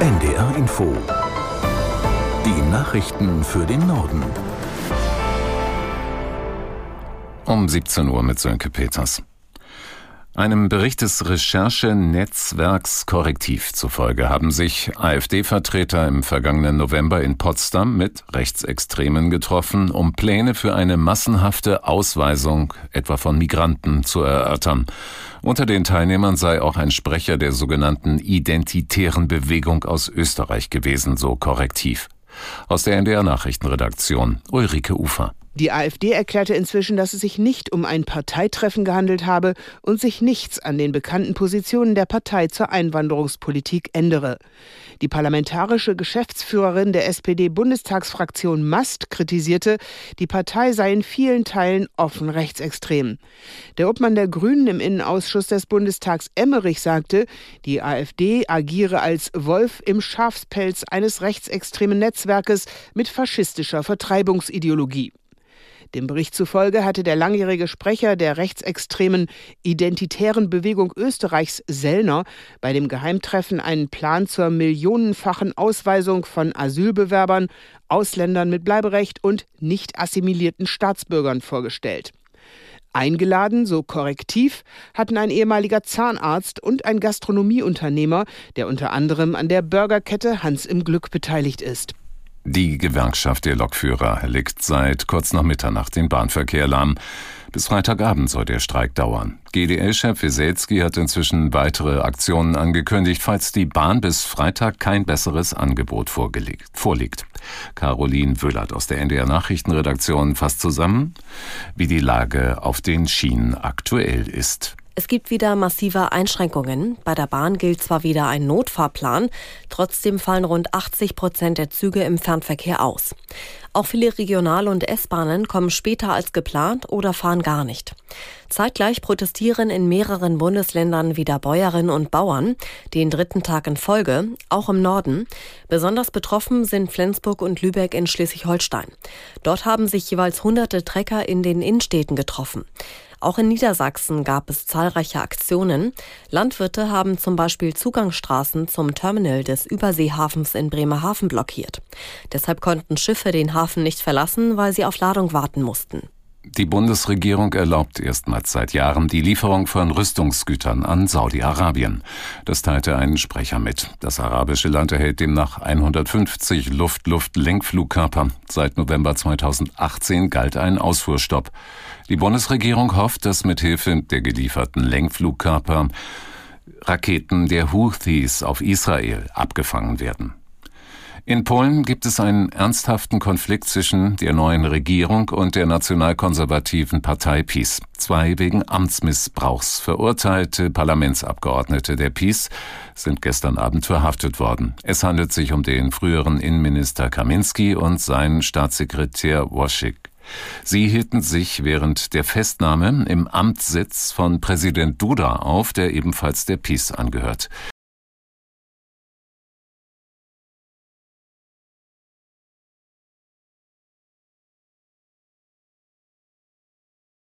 NDR Info. Die Nachrichten für den Norden. Um 17 Uhr mit Sönke Peters. Einem Bericht des Recherchenetzwerks Korrektiv zufolge haben sich AfD-Vertreter im vergangenen November in Potsdam mit Rechtsextremen getroffen, um Pläne für eine massenhafte Ausweisung etwa von Migranten zu erörtern. Unter den Teilnehmern sei auch ein Sprecher der sogenannten Identitären Bewegung aus Österreich gewesen, so Korrektiv. Aus der NDR Nachrichtenredaktion Ulrike Ufer. Die AfD erklärte inzwischen, dass es sich nicht um ein Parteitreffen gehandelt habe und sich nichts an den bekannten Positionen der Partei zur Einwanderungspolitik ändere. Die parlamentarische Geschäftsführerin der SPD-Bundestagsfraktion Mast kritisierte, die Partei sei in vielen Teilen offen rechtsextrem. Der Obmann der Grünen im Innenausschuss des Bundestags Emmerich sagte, die AfD agiere als Wolf im Schafspelz eines rechtsextremen Netzwerkes mit faschistischer Vertreibungsideologie. Dem Bericht zufolge hatte der langjährige Sprecher der rechtsextremen Identitären Bewegung Österreichs Sellner bei dem Geheimtreffen einen Plan zur millionenfachen Ausweisung von Asylbewerbern, Ausländern mit Bleiberecht und nicht assimilierten Staatsbürgern vorgestellt. Eingeladen, so korrektiv, hatten ein ehemaliger Zahnarzt und ein Gastronomieunternehmer, der unter anderem an der Burgerkette Hans im Glück beteiligt ist. Die Gewerkschaft der Lokführer legt seit kurz nach Mitternacht den Bahnverkehr lahm. Bis Freitagabend soll der Streik dauern. GDL-Chef Wieselski hat inzwischen weitere Aktionen angekündigt, falls die Bahn bis Freitag kein besseres Angebot vorliegt. Caroline Wöllert aus der NDR Nachrichtenredaktion fasst zusammen, wie die Lage auf den Schienen aktuell ist. Es gibt wieder massive Einschränkungen. Bei der Bahn gilt zwar wieder ein Notfahrplan, trotzdem fallen rund 80 Prozent der Züge im Fernverkehr aus. Auch viele Regional- und S-Bahnen kommen später als geplant oder fahren gar nicht. Zeitgleich protestieren in mehreren Bundesländern wieder Bäuerinnen und Bauern, den dritten Tag in Folge, auch im Norden. Besonders betroffen sind Flensburg und Lübeck in Schleswig-Holstein. Dort haben sich jeweils hunderte Trecker in den Innenstädten getroffen. Auch in Niedersachsen gab es zahlreiche Aktionen. Landwirte haben zum Beispiel Zugangsstraßen zum Terminal des Überseehafens in Bremerhaven blockiert. Deshalb konnten Schiffe den Hafen nicht verlassen, weil sie auf Ladung warten mussten. Die Bundesregierung erlaubt erstmals seit Jahren die Lieferung von Rüstungsgütern an Saudi-Arabien. Das teilte ein Sprecher mit. Das arabische Land erhält demnach 150 Luft-Luft-Lenkflugkörper. Seit November 2018 galt ein Ausfuhrstopp. Die Bundesregierung hofft, dass mithilfe der gelieferten Lenkflugkörper Raketen der Houthis auf Israel abgefangen werden. In Polen gibt es einen ernsthaften Konflikt zwischen der neuen Regierung und der nationalkonservativen Partei PiS. Zwei wegen Amtsmissbrauchs verurteilte Parlamentsabgeordnete der PiS sind gestern Abend verhaftet worden. Es handelt sich um den früheren Innenminister Kaminski und seinen Staatssekretär Wosik. Sie hielten sich während der Festnahme im Amtssitz von Präsident Duda auf, der ebenfalls der PiS angehört.